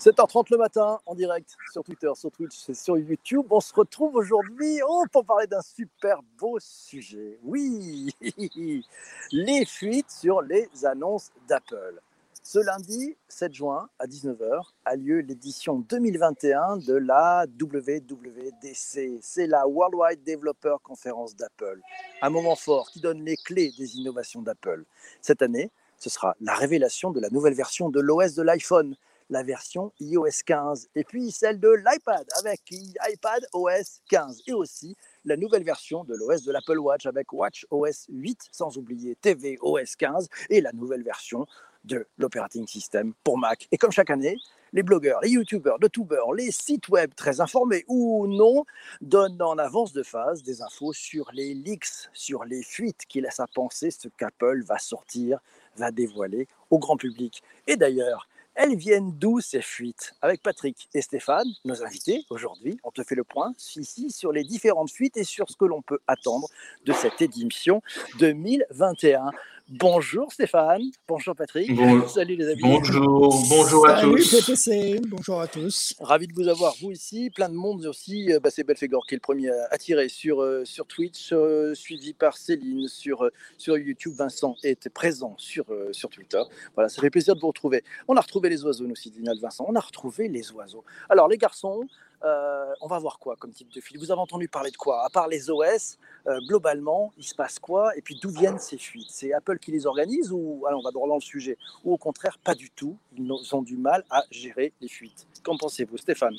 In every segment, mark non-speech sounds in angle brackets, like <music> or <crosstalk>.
7h30 le matin en direct sur Twitter, sur Twitch et sur YouTube. On se retrouve aujourd'hui oh, pour parler d'un super beau sujet. Oui, <laughs> les fuites sur les annonces d'Apple. Ce lundi 7 juin à 19h a lieu l'édition 2021 de la WWDC. C'est la Worldwide Developer Conference d'Apple. Un moment fort qui donne les clés des innovations d'Apple. Cette année, ce sera la révélation de la nouvelle version de l'OS de l'iPhone la version iOS 15 et puis celle de l'iPad avec iPad OS 15 et aussi la nouvelle version de l'OS de l'Apple Watch avec Watch OS 8 sans oublier TV OS 15 et la nouvelle version de l'operating system pour Mac. Et comme chaque année, les blogueurs, les youtubeurs, les tubeurs, les sites web très informés ou non donnent en avance de phase des infos sur les leaks, sur les fuites qui laissent à penser ce qu'Apple va sortir, va dévoiler au grand public. Et d'ailleurs, elles viennent d'où ces fuites? Avec Patrick et Stéphane, nos invités aujourd'hui, on te fait le point ici sur les différentes fuites et sur ce que l'on peut attendre de cette édition 2021. Bonjour Stéphane, bonjour Patrick, salut les amis. Bonjour, bonjour à tous. PPC. bonjour à tous. Ravi de vous avoir, vous ici, plein de monde aussi. Euh, bah, c'est Belfegor qui est le premier à tirer sur, euh, sur Twitch, euh, suivi par Céline sur, sur YouTube. Vincent est présent sur, sur Twitter. Voilà, ça fait plaisir de vous retrouver. On a retrouvé les oiseaux, nous aussi, Dinal Vincent. On a retrouvé les oiseaux. Alors les garçons, euh, on va voir quoi comme type de fuite Vous avez entendu parler de quoi À part les OS, euh, globalement, il se passe quoi Et puis d'où viennent ces fuites? C'est Apple qui les organise ou alors on va droit dans le sujet Ou au contraire, pas du tout Ils ont du mal à gérer les fuites? Qu'en pensez-vous, Stéphane?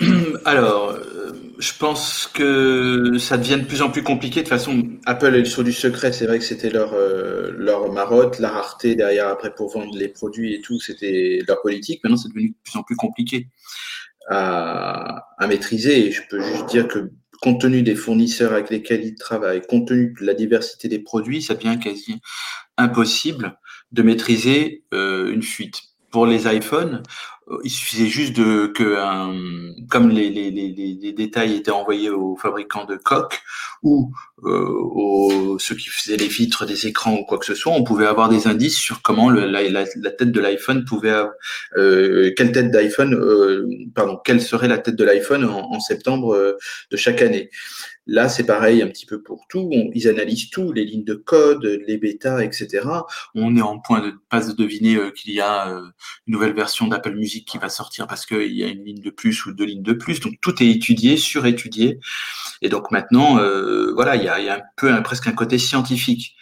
<clears throat> Alors, euh, je pense que ça devient de plus en plus compliqué. De toute façon, Apple est sur du secret. C'est vrai que c'était leur, leur marotte, la rareté derrière après pour vendre les produits et tout. C'était leur politique. Maintenant, c'est devenu de plus en plus compliqué à, à, maîtriser. Et je peux juste dire que compte tenu des fournisseurs avec lesquels ils travaillent, compte tenu de la diversité des produits, ça devient quasi impossible de maîtriser euh, une fuite. Pour les iPhones, il suffisait juste de que, comme les, les, les, les, détails étaient envoyés aux fabricants de coques ou euh, aux ceux qui faisaient les vitres des écrans ou quoi que ce soit, on pouvait avoir des indices sur comment la, la, la, tête de l'iPhone pouvait, avoir, euh, quelle tête d'iPhone, euh, pardon, quelle serait la tête de l'iPhone en, en, septembre euh, de chaque année. Là, c'est pareil un petit peu pour tout. ils analysent tout, les lignes de code, les bêtas, etc. On est en point de pas de deviner euh, qu'il y a euh, une nouvelle version d'Apple Music qui va sortir parce qu'il y a une ligne de plus ou deux lignes de plus. Donc tout est étudié, surétudié. Et donc maintenant, euh, voilà, il y a, un peu presque un côté scientifique.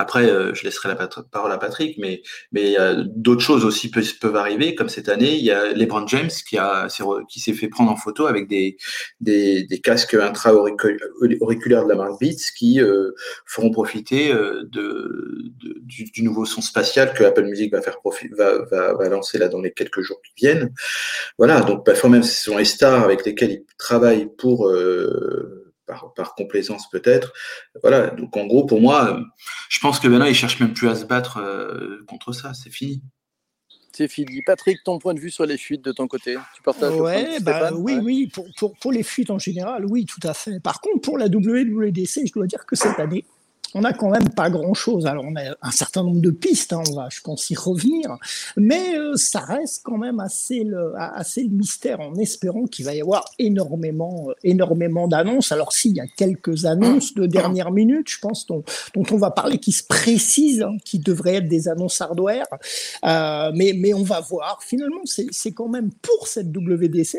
Après, euh, je laisserai la parole à Patrick, mais, mais d'autres choses aussi peuvent, peuvent, arriver, comme cette année, il y a LeBron James qui, a, qui s'est fait prendre en photo avec des, des, des casques intra-auriculaires de la marque Beats qui euh, feront profiter euh, de, de du, du, nouveau son spatial que Apple Music va, faire va, va, va, lancer là dans les quelques jours qui viennent. Voilà, donc parfois même ce sont les stars avec lesquels ils travaillent pour... Par, complaisance peut-être. Voilà, donc en gros, pour moi, euh, je pense que maintenant, ils cherchent même plus à se battre euh, contre ça, c'est fini. C'est fini. Patrick, ton point de vue sur les fuites de ton côté? Tu partages ouais, bah, Oui, oui, pour, pour, pour, les fuites en général, oui, tout à fait. Par contre, pour la WWDC, je dois dire que cette année, on n'a quand même pas grand-chose. Alors, on a un certain nombre de pistes, hein, on va, je pense, y revenir, mais euh, ça reste quand même assez le, assez le mystère, en espérant qu'il va y avoir énormément, euh, énormément d'annonces. Alors, s'il y a quelques annonces de dernière minute, je pense, dont, dont on va parler, qui se précisent, hein, qui devraient être des annonces hardware, euh, mais, mais on va voir. Finalement, c'est quand même pour cette WDC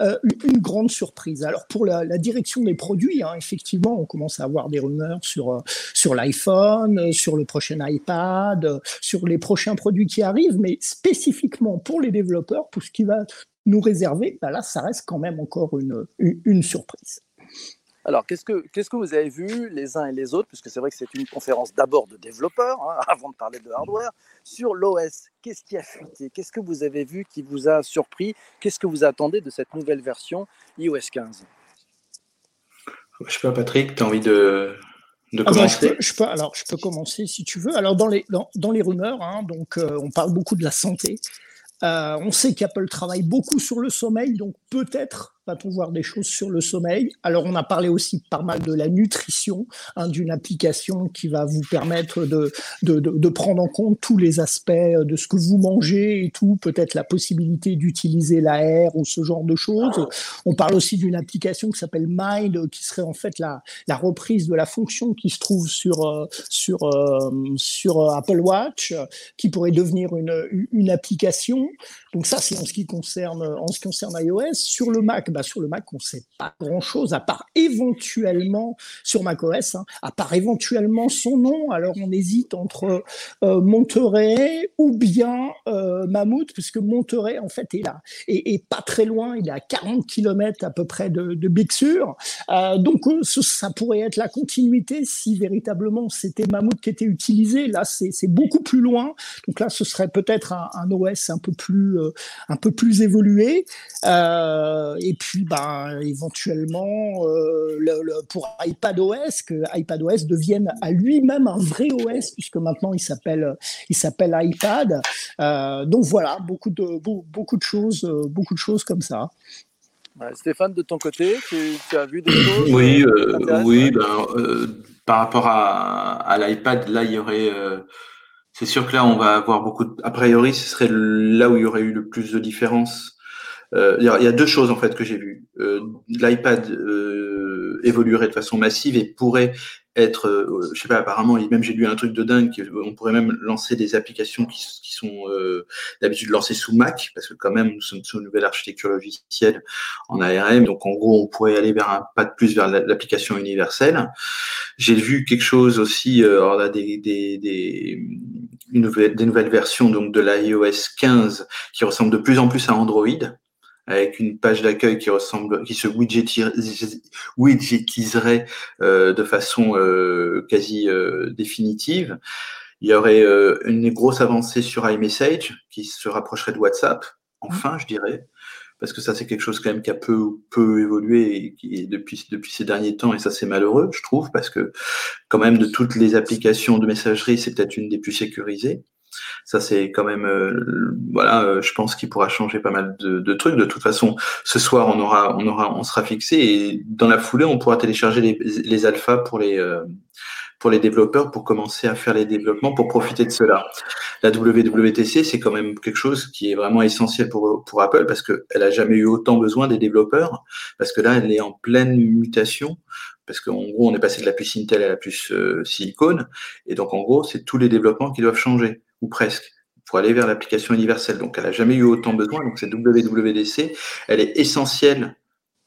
euh, une grande surprise. Alors, pour la, la direction des produits, hein, effectivement, on commence à avoir des rumeurs sur euh, sur l'iPhone, euh, sur le prochain iPad, euh, sur les prochains produits qui arrivent, mais spécifiquement pour les développeurs, pour ce qui va nous réserver, bah là, ça reste quand même encore une, une, surprise. Alors, qu'est-ce que, qu'est-ce que vous avez vu les uns et les autres, puisque c'est vrai que c'est une conférence d'abord de développeurs, hein, <laughs> avant de parler de hardware, sur l'OS. Qu'est-ce qui a fuité? Qu'est-ce que vous avez vu qui vous a surpris? Qu'est-ce que vous attendez de cette nouvelle version iOS 15 Je sais pas, Patrick, tu as envie de, ah je, peux, je, peux, alors, je peux commencer si tu veux. Alors, dans les, dans, dans les rumeurs, hein, donc, euh, on parle beaucoup de la santé. Euh, on sait qu'Apple travaille beaucoup sur le sommeil, donc peut-être Va-t-on voir des choses sur le sommeil? Alors, on a parlé aussi pas mal de la nutrition, hein, d'une application qui va vous permettre de, de, de, prendre en compte tous les aspects de ce que vous mangez et tout, peut-être la possibilité d'utiliser l'air ou ce genre de choses. On parle aussi d'une application qui s'appelle Mind, qui serait en fait la, la reprise de la fonction qui se trouve sur, euh, sur, euh, sur Apple Watch, qui pourrait devenir une, une application. Donc ça, c'est en ce qui concerne, en ce qui concerne iOS. Sur le Mac, bah, sur le Mac, on ne sait pas grand-chose, à part éventuellement sur macOS, hein, à part éventuellement son nom. Alors on hésite entre euh, Monterey ou bien euh, Mammouth, puisque Monterey, en fait, est là, et, pas très loin, il est à 40 km à peu près de, de Big Sur. Euh, donc ça pourrait être la continuité si véritablement c'était Mammouth qui était utilisé. Là, c'est beaucoup plus loin. Donc là, ce serait peut-être un, OS un peu plus, un peu plus évolué. Puis, ben, éventuellement, euh, le, pour iPadOS, que iPadOS devienne à lui-même un vrai OS, puisque maintenant il s'appelle, il s'appelle iPad. Euh, donc voilà, beaucoup de, beaucoup de choses, euh, beaucoup de choses comme ça. Stéphane, de ton côté, tu, as vu des choses Oui, oui ben, par rapport à, à l'iPad, là, il y aurait. c'est sûr que là, on va avoir beaucoup. De, a priori, ce serait là où il y aurait eu le plus de différences euh, il y, a deux choses en fait que j'ai vues. Euh, L'iPad euh, évoluerait de façon massive et pourrait être, euh, je sais pas, apparemment, même j'ai lu un truc de dingue, on pourrait même lancer des applications qui, qui sont euh, d'habitude lancées sous Mac, parce que quand même nous sommes sous une nouvelle architecture logicielle en ARM, donc en gros on pourrait aller vers un pas de plus vers l'application universelle. J'ai vu quelque chose aussi, alors là, des, des, des, des nouvelles versions donc de l'iOS 15 qui ressemblent de plus en plus à Android avec une page d'accueil qui ressemble, qui se widgetiserait euh, de façon euh, quasi euh, définitive. Il y aurait une grosse avancée sur iMessage qui se rapprocherait de WhatsApp, enfin, je dirais, parce que ça c'est quelque chose quand même qui a peu peu évolué depuis depuis ces derniers temps et ça c'est malheureux, je trouve, parce que quand même de toutes les applications de messagerie, c'est peut-être une des plus sécurisées. Ça, c'est quand même, euh, voilà, euh, je pense qu'il pourra changer pas mal de, trucs. De toute façon, ce soir, on aura, on aura, on sera fixé et dans la foulée, on pourra télécharger les, les alphas pour les, euh, pour les développeurs pour commencer à faire les développements pour profiter de cela. La WWTC, c'est quand même quelque chose qui est vraiment essentiel pour, pour Apple parce qu'elle a jamais eu autant besoin des développeurs parce que là, elle est en pleine mutation parce qu'en gros, on est passé de la puce Intel à la puce silicone et donc en gros, c'est tous les développements qui doivent changer ou presque, pour aller vers l'application universelle. Donc, elle n'a jamais eu autant besoin. Donc, cette WWDC, elle est essentielle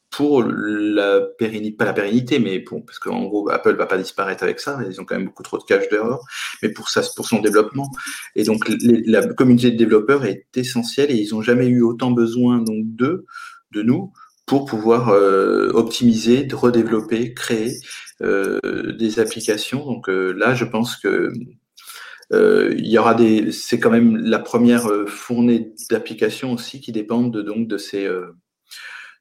pour la pérennité, pas la pérennité, mais pour, parce qu'en gros, Apple va pas disparaître avec ça, ils ont quand même beaucoup trop de cache d'erreur, mais pour ça, pour son développement. Et donc, la communauté de développeurs est essentielle et ils n'ont jamais eu autant besoin donc d'eux, de nous, pour pouvoir euh, optimiser, redévelopper, créer euh, des applications. Donc euh, là, je pense que euh, il y aura des, c'est quand même la première euh, fournée d'applications aussi qui dépendent de, donc de ces euh,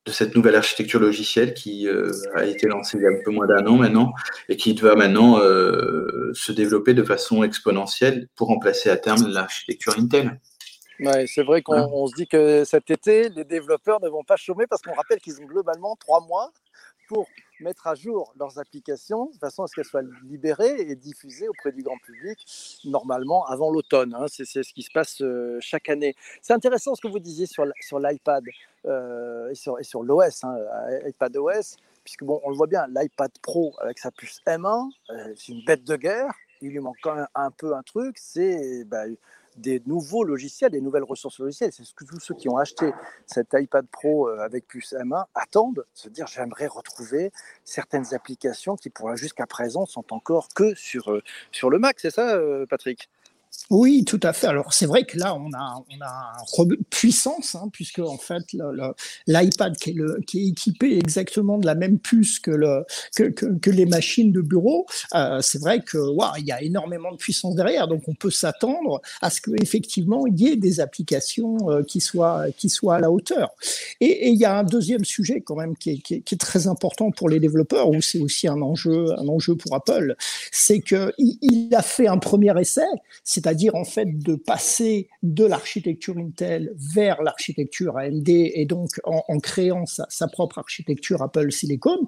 de cette nouvelle architecture logicielle qui a été lancée il y a un peu moins d'un an maintenant et qui va maintenant se développer de façon exponentielle pour remplacer à terme l'architecture Intel. Ouais, c'est vrai qu'on se dit que cet été, les développeurs ne vont pas chômer parce qu'on rappelle qu'ils ont globalement trois mois mettre à jour leurs applications de façon à ce qu'elles soient libérées et diffusées auprès du grand public, normalement avant l'automne. Hein. C'est ce qui se passe euh, chaque année. C'est intéressant ce que vous disiez sur l'iPad euh, et sur, sur l'OS, hein, iPad OS, puisque bon, on le voit bien, l'iPad Pro avec sa puce M1, euh, c'est une bête de guerre. Il lui manque quand même un peu un truc, c'est bah, des nouveaux logiciels, des nouvelles ressources logicielles. C'est ce que tous ceux qui ont acheté cet iPad Pro euh, avec puce M1 attendent, se dire j'aimerais retrouver certaines applications qui pour jusqu'à présent sont encore que sur, euh, sur le Mac, c'est ça euh, Patrick? Oui, tout à fait. Alors c'est vrai que là on a on a puissance hein, puisque en fait l'iPad qui, qui est, équipé exactement de la même puce que le que, que, les machines de bureau, euh, c'est vrai que wow, y a énormément de puissance derrière. Donc on peut s'attendre à ce qu'effectivement il y ait des applications euh, qui soient qui soient à la hauteur. Et, il y a un deuxième sujet quand même qui est, qui est, très important pour les développeurs où c'est aussi un enjeu un enjeu pour Apple, c'est que il, a fait un premier essai c'est-à-dire en fait de passer de l'architecture Intel vers l'architecture AMD et donc en, créant sa, propre architecture Apple Silicon.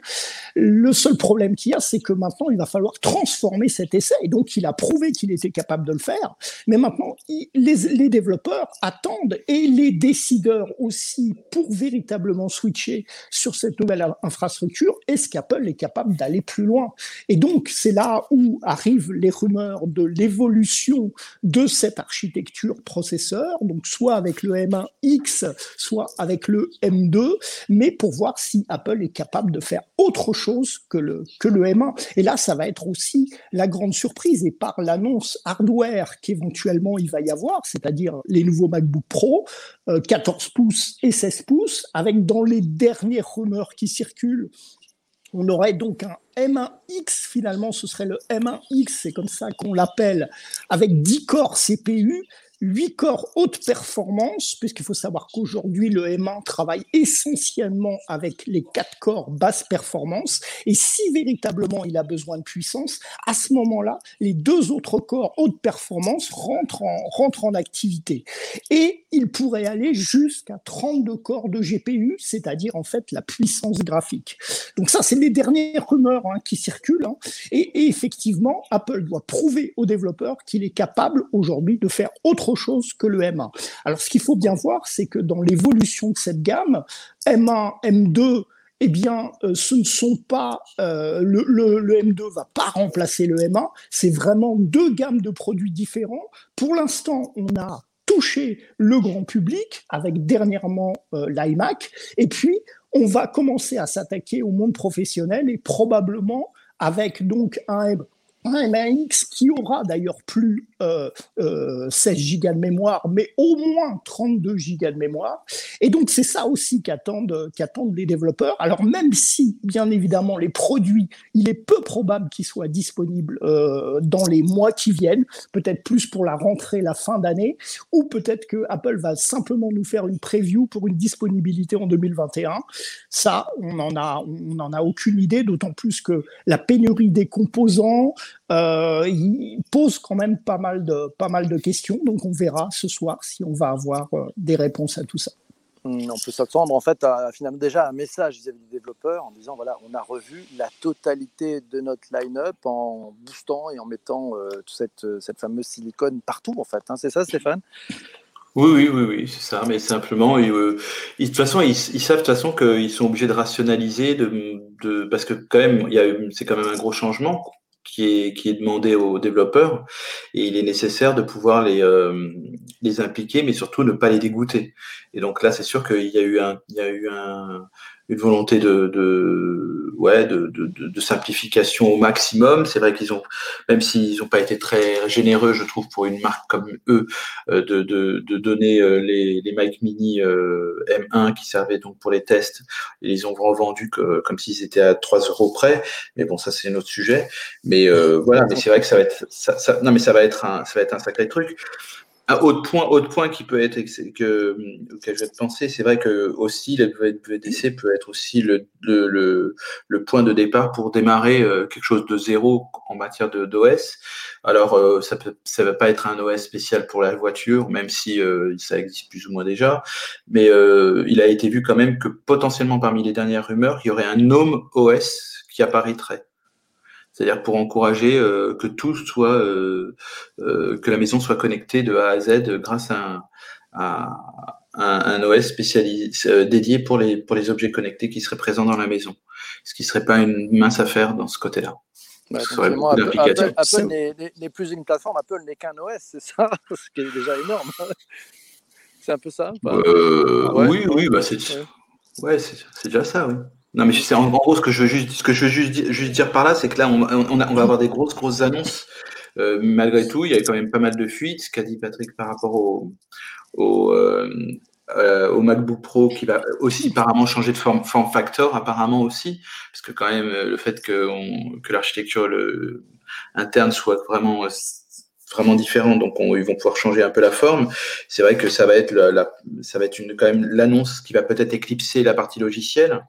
Le seul problème qu'il y a, c'est que maintenant il va falloir transformer cet essai. Donc il a prouvé qu'il était capable de le faire, mais maintenant les développeurs attendent et les décideurs aussi pour véritablement switcher sur cette nouvelle infrastructure, est-ce qu'Apple est capable d'aller plus loin? Et donc c'est là où arrivent les rumeurs de l'évolution de cette architecture processeur, donc soit avec le M1X, soit avec le M2, mais pour voir si Apple est capable de faire autre chose que le, que le M1. Et là, ça va être aussi la grande surprise, et par l'annonce hardware qu'éventuellement il va y avoir, c'est-à-dire les nouveaux MacBook Pro, 14 euh, pouces et 16 pouces, avec dans les dernières rumeurs qui circulent on aurait donc un M1X, finalement, ce serait le M1X, c'est comme ça qu'on l'appelle, avec 10 corps CPU 8 corps haute performance, puisqu'il faut savoir qu'aujourd'hui, le M1 travaille essentiellement avec les 4 corps basse performance. Et si véritablement il a besoin de puissance, à ce moment-là, les deux autres corps haute performance rentrent en, rentrent en activité. Et il pourrait aller jusqu'à 32 corps de GPU, c'est-à-dire en fait la puissance graphique. Donc ça, c'est les dernières rumeurs hein, qui circulent. Hein. Et, et effectivement, Apple doit prouver aux développeurs qu'il est capable aujourd'hui de faire autre chose que le M1. Alors ce qu'il faut bien voir, c'est que dans l'évolution de cette gamme, M1, M2, eh bien, euh, ce ne sont pas euh, le, le, M2 va pas remplacer le M1. C'est vraiment deux gammes de produits différents. Pour l'instant, on a touché le grand public avec dernièrement euh, l'iMac, et puis on va commencer à s'attaquer au monde professionnel et probablement avec donc un un MAX qui aura d'ailleurs plus euh, 16 euh, gigas de mémoire, mais au moins 32 gigas de mémoire. Et donc c'est ça aussi qu'attendent qu'attendent les développeurs. Alors même si, bien évidemment, les produits, il est peu probable qu'ils soient disponibles euh, dans les mois qui viennent, peut-être plus pour la rentrée, la fin d'année, ou peut-être que Apple va simplement nous faire une preview pour une disponibilité en 2021. Ça, on n'en a, a aucune idée, d'autant plus que la pénurie des composants, euh, il pose quand même pas mal, de, pas mal de questions. Donc on verra ce soir si on va avoir euh, des réponses à tout ça. Hmm, on peut s'attendre en fait à finalement déjà un message vis-à-vis des développeurs en disant voilà on a revu la totalité de notre line-up en boostant et en mettant euh, cette, cette fameuse silicone partout en fait. Hein. c'est ça Stéphane? Oui, oui, oui, oui, c'est ça. Mais simplement, de toute façon, ils, savent de toute façon qu'ils sont obligés de rationaliser, de, de parce que quand même, c'est quand même un gros changement qui est, qui est demandé aux développeurs et il est nécessaire de pouvoir les, euh, les impliquer, mais surtout ne pas les dégoûter. Et donc là, c'est sûr qu'il y a eu un, il y a eu un, une volonté de, ouais de, simplification au maximum. C'est vrai qu'ils ont, même s'ils n'ont pas été très généreux, je trouve, pour une marque comme eux, euh, de, donner euh, les, les Mac Mini euh, M1 qui servaient donc pour les tests. Ils les ont revendus que, comme s'ils étaient à 3 euros près. Mais bon, ça c'est un autre sujet. Mais voilà, mais c'est vrai que ça va être, ça, non mais ça va être un, ça va être un sacré truc. Un autre point, autre point qui peut être que, auquel je vais penser, c'est vrai que aussi le VDC peut être aussi le, le, le, point de départ pour démarrer euh, quelque chose de zéro en matière d'OS. Alors euh, ça peut, ça va pas être un OS spécial pour la voiture, même si euh, ça existe plus ou moins déjà, mais il a été vu quand même que potentiellement parmi les dernières rumeurs, il y aurait un Gnome OS qui apparaîtrait c'est-à-dire pour encourager euh, que tout soit, euh, euh, que la maison soit connectée de A à Z grâce à un, un, OS spécialisé dédié pour les pour les objets connectés qui seraient présents dans la maison, ce qui serait pas une mince affaire dans ce côté-là. Apple, n'est plus une plateforme, Apple n'est qu'un OS, c'est ça, <laughs> ce qui est déjà énorme. c'est un peu ça. Oui, oui, bah c'est ouais, c'est déjà ça, oui. Non, mais c'est en gros ce que je veux juste, ce que je veux juste, juste dire par là, c'est que là, on, on, va avoir des grosses, grosses annonces. Euh, malgré tout, il y a quand même pas mal de fuites, ce qu'a dit Patrick par rapport au, au, euh, euh, au, MacBook Pro qui va aussi apparemment changer de form, form, factor, apparemment aussi, parce que quand même le fait que, que l'architecture interne soit vraiment vraiment différente, donc on, ils vont pouvoir changer un peu la forme. C'est vrai que ça va être la, ça va être une, quand même l'annonce qui va peut-être éclipser la partie logicielle.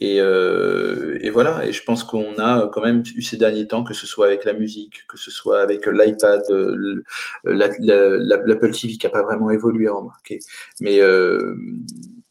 Et, euh, et, voilà, et je pense qu'on a quand même eu ces derniers temps, que ce soit avec la musique, que ce soit avec l'iPad, l'Apple TV qui n'a pas vraiment évolué, remarquez. Mais euh,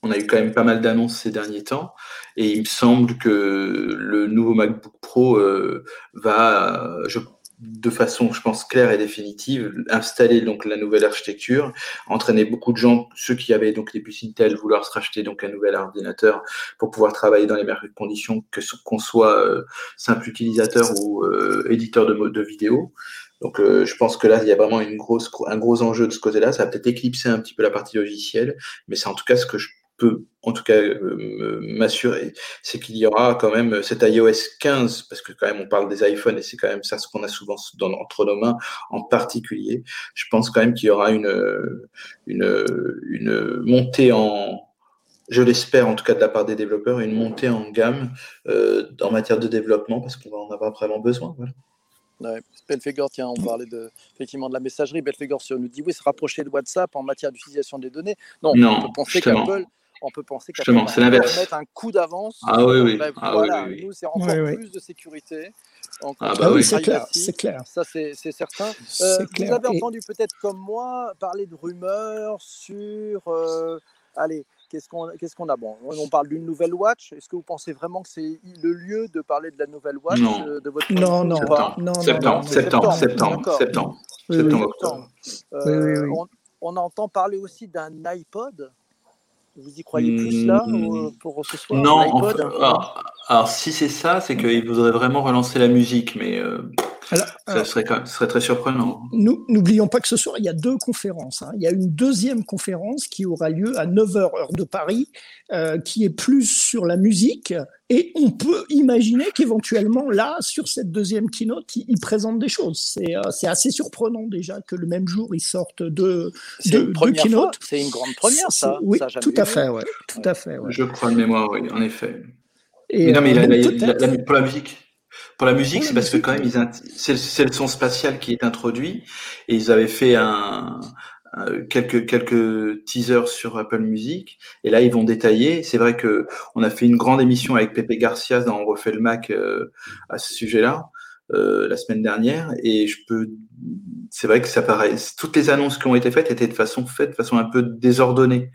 on a eu quand même pas mal d'annonces ces derniers temps, et il me semble que le nouveau MacBook Pro euh, va, je de façon, je pense, claire et définitive, installer donc la nouvelle architecture, entraîner beaucoup de gens, ceux qui avaient donc les puces Intel, vouloir se racheter donc un nouvel ordinateur pour pouvoir travailler dans les meilleures conditions, que qu'on soit euh, simple utilisateur ou euh, éditeur de, de vidéo. Donc, euh, je pense que là, il y a vraiment une grosse, un gros enjeu de ce côté-là. Ça va peut-être éclipser un petit peu la partie logicielle, mais c'est en tout cas ce que je peux en tout cas euh, m'assurer, c'est qu'il y aura quand même cet iOS 15, parce que quand même on parle des iPhones et c'est quand même ça ce qu'on a souvent dans, entre nos mains en particulier. Je pense quand même qu'il y aura une, une, une montée en, je l'espère en tout cas de la part des développeurs, une montée en gamme euh, en matière de développement parce qu'on va en avoir vraiment besoin. Voilà. Ouais. Belfegor, tiens, on parlait de, effectivement de la messagerie. Belfegor nous dit oui, se rapprocher de WhatsApp en matière d'utilisation des données. Non, non on peut penser qu'Apple on peut penser va mettre un coup d'avance. Ah oui, oui. Ah voilà, nous, c'est encore plus de sécurité. ah bah oui, c'est clair, c'est clair. Ça, c'est certain. Euh, vous avez entendu peut-être comme moi parler de rumeurs sur... Euh, allez, qu'est-ce qu'on qu'est-ce qu'on a? Bon, on parle d'une nouvelle watch. Est-ce que vous pensez vraiment que c'est le lieu de parler de la nouvelle watch non. Euh, de votre non, non, non, septembre, septembre, septembre, septembre, septembre, on, on entend parler aussi d'un iPod. Vous y croyez plus là hmm. pour ce soir Non, alors, si c'est ça, c'est qu'il voudrait vraiment relancer la musique, mais euh, ça serait, serait, très surprenant. N'oublions pas que ce soir, il y a deux conférences. Hein. Il y a une deuxième conférence qui aura lieu à 9h heure de Paris, euh, qui est plus sur la musique. Et on peut imaginer qu'éventuellement, là, sur cette deuxième keynote, ils, présentent des choses. Euh, c'est assez surprenant déjà que le même jour, ils sortent deux, deux, keynotes. C'est une grande première, ça. Oui, tout, à fait, ouais, tout à fait. Je crois de mémoire, oui, en effet. Et mais non, mais euh, pour la musique, pour la musique, c'est parce que quand même, c'est le son spatial qui est introduit et ils avaient fait un, quelques quelques teasers sur Apple Music et là ils vont détailler. C'est vrai que on a fait une grande émission avec Pepe Garcia dans On refait le Mac euh, à ce sujet-là. Euh, la semaine dernière et je peux c'est vrai que ça paraît toutes les annonces qui ont été faites étaient de façon faites de façon un peu désordonnée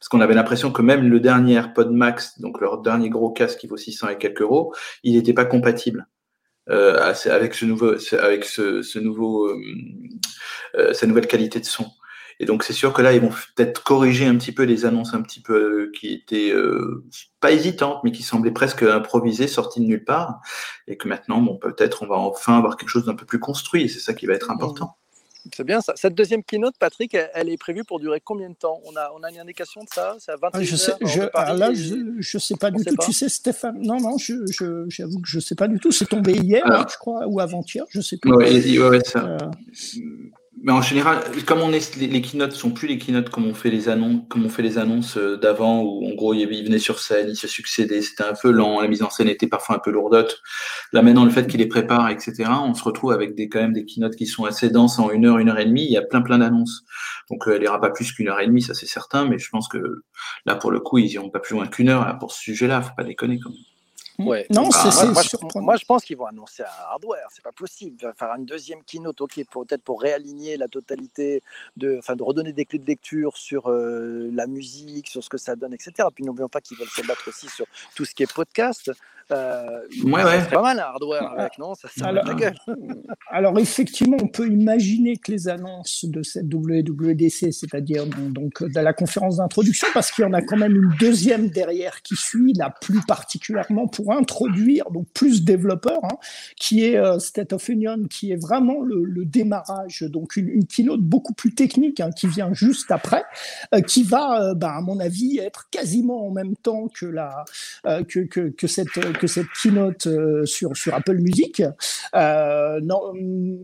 parce qu'on avait l'impression que même le dernier AirPod Max, donc leur dernier gros casque qui vaut 600 et quelques euros, il n'était pas compatible. Euh, avec ce nouveau, avec ce, ce nouveau, euh, euh, nouvelle qualité de son. Et donc c'est sûr que là ils vont peut-être corriger un petit peu les annonces un petit peu euh, qui étaient euh, pas hésitantes mais qui semblaient presque improvisées, sorties de nulle part, et que maintenant bon peut-être on va enfin avoir quelque chose d'un peu plus construit. C'est ça qui va être important. C'est bien ça. Cette deuxième keynote, Patrick, elle, est prévue pour durer combien de temps? On a, on a une indication de ça? C'est à 21 ah, je sais, je, Là, je ne sais pas du tout. Tu sais, Stéphane Non, non, j'avoue que je ne sais pas du tout. C'est tombé hier, je crois, ou avant-hier, je ne sais plus. Oui, ouais, ça. Euh, mais en général, comme on est, les, keynotes sont plus les keynotes comme on fait les annonces, comme on fait les annonces euh, d'avant où en gros il venait sur scène, il se succédait, c'était un peu lent, la mise en scène était parfois un peu lourdote. Là maintenant, le fait qu'il les prépare, etc., on se retrouve avec des quand même des keynotes qui sont assez denses en une heure, une heure et demie. Il y a plein plein d'annonces, donc euh, elle ira pas plus qu'une heure et demie, ça c'est certain. Mais je pense que là pour le coup, ils iront pas plus loin qu'une heure pour ce sujet-là. Faut pas déconner quand même. Ouais. Non, c'est ah, moi, je, moi, je pense qu'ils vont annoncer un hardware. C'est pas possible. Faire une deuxième keynote, ok, peut-être pour réaligner la totalité, de, enfin, de redonner des clés de lecture sur euh, la musique, sur ce que ça donne, etc. Puis n'oublions pas qu'ils veulent se battre aussi sur tout ce qui est podcast. Euh, ouais, ouais. pas mal un hardware avec, non? Ça, alors, la gueule. <laughs> alors effectivement, on peut imaginer que les annonces de cette WWDC, c'est-à-dire donc, de la conférence d'introduction, parce qu'il y en a quand même une deuxième derrière qui suit, là plus particulièrement pour introduire donc plus développeurs, hein, qui est euh, State of Union, qui est vraiment le, démarrage, donc une, keynote beaucoup plus technique hein, qui vient juste après, euh, qui va, euh, bah, à mon avis, être quasiment en même temps que la que, que, que cette que cette keynote euh, sur, sur Apple Music. Euh, non,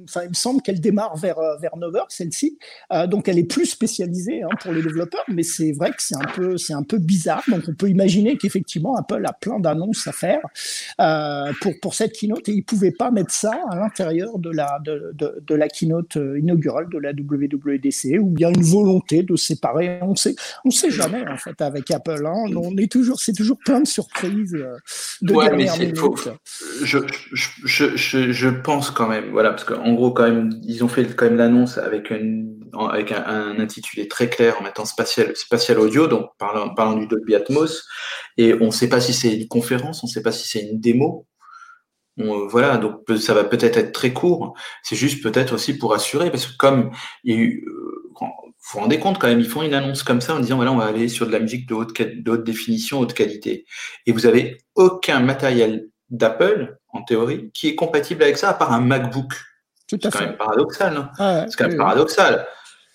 enfin, il me semble qu'elle démarre vers, euh, vers 9h, celle-ci. donc, elle est plus spécialisée hein, pour les développeurs, mais c'est vrai que c'est un, peu, c'est un peu bizarre. Donc, on peut imaginer qu'effectivement, Apple a plein d'annonces à faire euh, pour, pour cette keynote et ils pouvaient pas mettre ça à l'intérieur de la, de, de, la keynote inaugurale de la WWDC ou bien une volonté de séparer. On sait, on sait jamais en fait avec Apple. Hein. On est toujours, c'est toujours plein de surprises de ouais, je, je, je, je, pense quand même, voilà, parce qu'en gros quand même, ils ont fait quand même l'annonce avec une avec un, un, intitulé très clair en mettant spatial, spatial audio, donc parlant, parlant du Dolby Atmos, et on ne sait pas si c'est une conférence, on ne sait pas si c'est une démo. On, voilà, donc ça va peut-être être très court. C'est juste peut-être aussi pour assurer, parce que comme il y a eu, euh, vous vous rendez compte quand même, ils font une annonce comme ça en disant voilà, on va aller sur de la musique de haute, de haute définition, haute qualité, et vous avez aucun matériel d'Apple en théorie qui est compatible avec ça à part un MacBook. C'est quand même paradoxal. Hein ah c'est quand même paradoxal.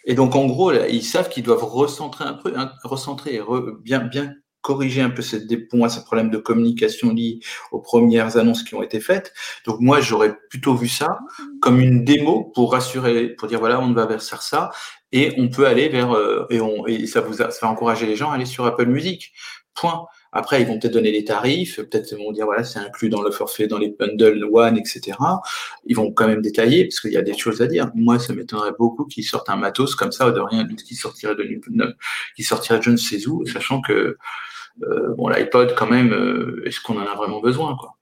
Et donc, en gros, ils savent qu'ils doivent recentrer un peu, recentrer et bien, bien corriger un peu cette, pour moi, ce problème de communication lié aux premières annonces qui ont été faites. Donc, moi, j'aurais plutôt vu ça comme une démo pour rassurer, pour dire voilà, on va vers ça et on peut aller vers, euh, et, on, et ça, vous ça va encourager les gens à aller sur Apple Music. Point. Après, ils vont peut-être donner les tarifs, peut-être vont dire voilà, c'est inclus dans le forfait, dans les bundles one, etc. Ils vont quand même détailler parce qu'il y a des choses à dire. Moi, ça m'étonnerait beaucoup qu'ils sortent un matos comme ça de rien, qui sortirait de, qui sortirait de je ne sais où, sachant que bon, l'iPod quand même, euh, est-ce qu'on en a vraiment besoin, quoi?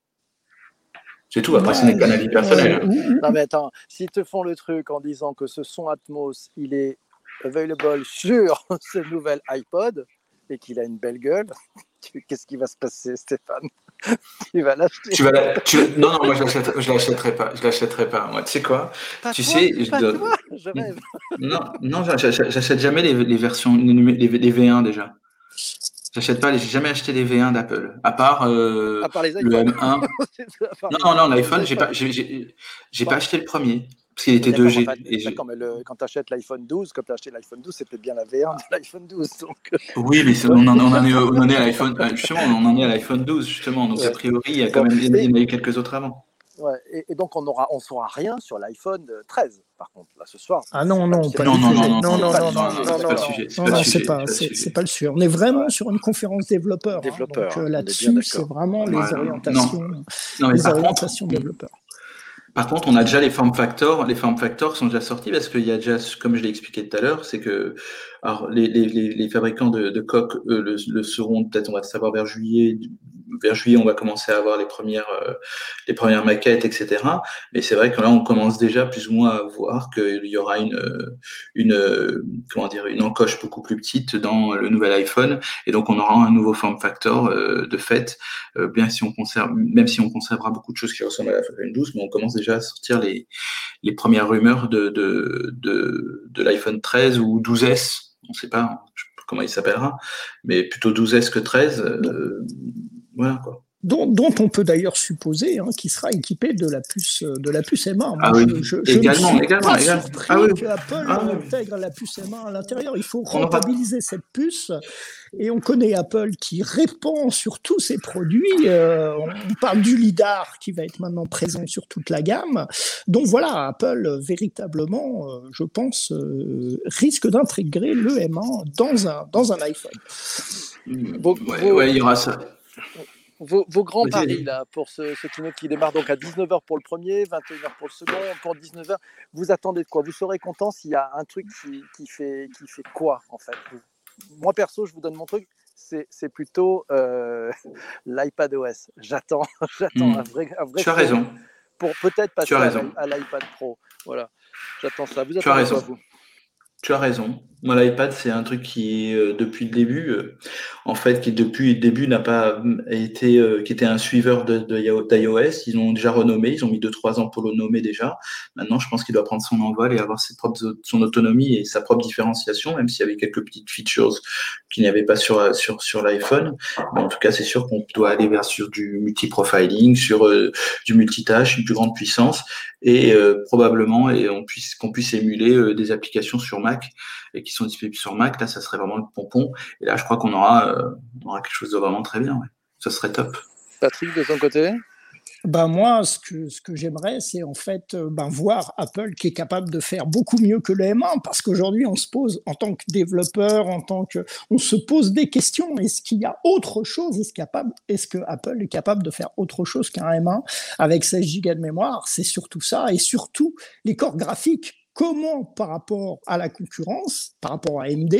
C'est tout, après, ce n'est qu'un avis personnel. Hein. Non, mais attends, s'ils te font le truc en disant que ce son Atmos, il est available sur <laughs> ce nouvel iPod et qu'il a une belle gueule, <laughs> qu'est-ce qui va se passer, Stéphane? <laughs> Tu vas l'acheter. Tu vas la... tu... Non, non, moi je ne l'achèterai pas. Je l'achèterai pas. Moi, tu sais quoi? Pas Tu toi, sais, je, toi je rêve. Non, non, j'achète jamais les, les versions, les, les, V1 déjà. J'achète pas, j'ai jamais acheté les V1 d'Apple, à part, euh, à part les le M1. <laughs> non, non, l'iPhone, j'ai pas, j'ai pas acheté le premier. Parce qu'il était 2G. D'accord, mais le, quand tu achètes l'iPhone 12, quand tu as acheté l'iPhone 12, c'était bien la V1 de l'iPhone 12. Donc... euh, Oui, mais on en, on en est, on en est à l'iPhone, euh, justement, on en est à l'iPhone 12, justement. Donc, a priori, il y a quand même, il y en a eu quelques autres avant. Ouais, et, et donc, on aura, on saura rien sur l'iPhone 13, par contre, là, ce soir. Ah non, non, pas le Non, du non, non, non, non, non, non, non, non, c'est non, pas c'est pas, le sujet. On est vraiment Ouais. sur une conférence développeur. hein. Donc euh, là-dessus, c'est vraiment les Ouais, non. orientations, Non, mais les par contre, orientations développeurs. Par contre, on a déjà les form factors. Les form factors sont déjà sortis parce qu'il y a déjà, comme je l'ai expliqué tout à l'heure, c'est que les, fabricants de, coques le, seront peut-être, on va le savoir vers juillet. Vers juillet, on va commencer à avoir les premières, euh, les premières maquettes, etc. Mais c'est vrai que là, on commence déjà plus ou moins à voir qu'il y aura une, une, comment dire, une encoche beaucoup plus petite dans le nouvel iPhone, et donc on aura un nouveau form factor euh, de fait. Euh, bien si on conserve, même si on conservera beaucoup de choses qui ressemblent à l'iPhone 12, mais on commence déjà à sortir les, les premières rumeurs de, de, de, de l'iPhone 13 ou 12S. On ne sait pas comment il s'appellera, mais plutôt 12S que 13. Euh, voilà quoi. Dont, dont, on peut d'ailleurs supposer hein, qu'il sera équipé de la puce de la puce M1. Moi, ah oui, je, je, également, je suis également, pas également. surpris Ah oui. que Apple Ah oui. intègre la puce M1 à l'intérieur. Il faut rentabiliser cette puce. Et on connaît Apple qui répand sur tous ses produits. Euh, on parle du lidar qui va être maintenant présent sur toute la gamme. Donc voilà, Apple véritablement, euh, je pense, euh, risque d'intégrer le M1 dans un dans un iPhone. Ouais, ouais, il y aura ça. Vos- vos grands paris là, pour ce, ce keynote qui démarre donc à 19h pour le premier, 21h pour le second, pour 19h, vous attendez de quoi? Vous serez content s'il y a un truc qui, qui fait, qui fait quoi en fait? Moi perso, je vous donne mon truc, c'est plutôt euh, <laughs> l'iPad OS. J'attends <laughs> j'attends Hmm. un vrai, un vrai Tu as raison. pour peut-être passer Tu as à à l'iPad Pro. Voilà, j'attends ça. Vous Tu as attendez quoi, raison. vous? Tu as raison. Moi, l'iPad, c'est un truc qui, euh, depuis le début, euh, en fait, qui depuis le début n'a pas euh, été, euh, qui était un suiveur d'iOS. Ils l'ont déjà renommé. Ils ont mis deux trois ans pour le nommer déjà. Maintenant, je pense qu'il doit prendre son envol et avoir ses propres, son autonomie et sa propre différenciation, même s'il y avait quelques petites features qu'il n'y avait pas sur euh, sur sur l'iPhone. Mais en tout cas, c'est sûr qu'on doit aller vers du multi-profiling, sur euh, du multitâche, une plus grande puissance et probablement et on puisse qu'on puisse émuler des applications sur Mac et qui sont disponibles sur Mac. Là, ça serait vraiment le pompon. Et là, je crois qu'on aura, euh, on aura quelque chose de vraiment très bien. Ouais. Ça serait top. Patrick, de ton côté? Ben moi, ce que, ce que j'aimerais, c'est en fait euh, ben voir Apple qui est capable de faire beaucoup mieux que le M1, parce qu'aujourd'hui, on se pose, en tant que développeur, en tant que, on se pose des questions. Est-ce qu'il y a autre chose? Est-ce capable, est-ce que Apple est capable de faire autre chose qu'un M1 avec 16 Go de mémoire? C'est surtout ça, et surtout les corps graphiques comment par rapport à la concurrence, par rapport à AMD,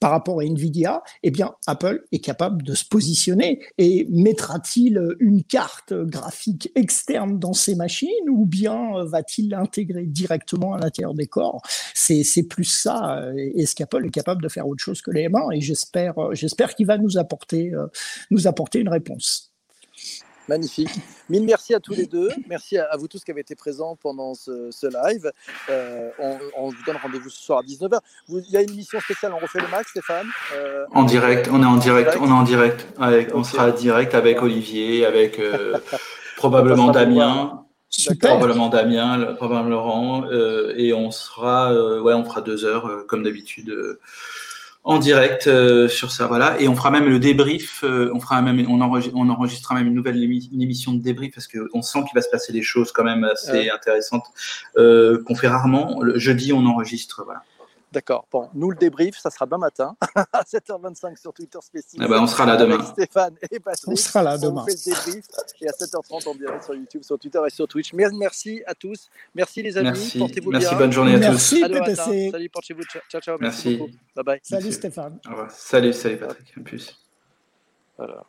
par rapport à Nvidia, eh bien Apple est capable de se positionner et mettra-t-il une carte graphique externe dans ses machines ou bien va-t-il l'intégrer directement à l'intérieur des corps? C'est plus ça. Est-ce qu'Apple est capable de faire autre chose que les M1 Et j'espère j'espère qu'il va nous apporter nous apporter une réponse. Magnifique. Mille merci à tous les deux. Merci à, vous tous qui avez été présents pendant ce, live. Euh, on, vous donne rendez-vous ce soir à 19h. il y a une émission spéciale, on refait le max, Stéphane euh, En direct, on est en direct, on est en direct. on sera direct avec Olivier, avec euh, <laughs> probablement Damien. Probablement Damien, probablement Laurent. et on sera, ouais, on fera deux heures comme d'habitude en direct euh, sur ça, voilà. Et on fera même le débrief. Euh, on fera même, on, on, enregistrera même une nouvelle émission de débrief parce qu'on sent qu'il va se passer des choses quand même assez intéressantes euh, qu'on fait rarement. Le jeudi, on enregistre, voilà. D'accord. Bon, nous, le débrief, ça sera demain matin <laughs> à 7h25 sur Twitter spécifique. Eh ben, on sera là demain. Stéphane et Patrick. On sera là demain. On fait le débrief et à 7h30 en direct sur YouTube, sur Twitter et sur Twitch. Merci à tous. Merci les amis. Portez-vous bien. Merci, bonne journée à Merci, tous. Merci, Salut, portez-vous. Ciao, ciao. Merci. Bye bye. Salut Stéphane. Salut, salut Patrick. À plus. Voilà.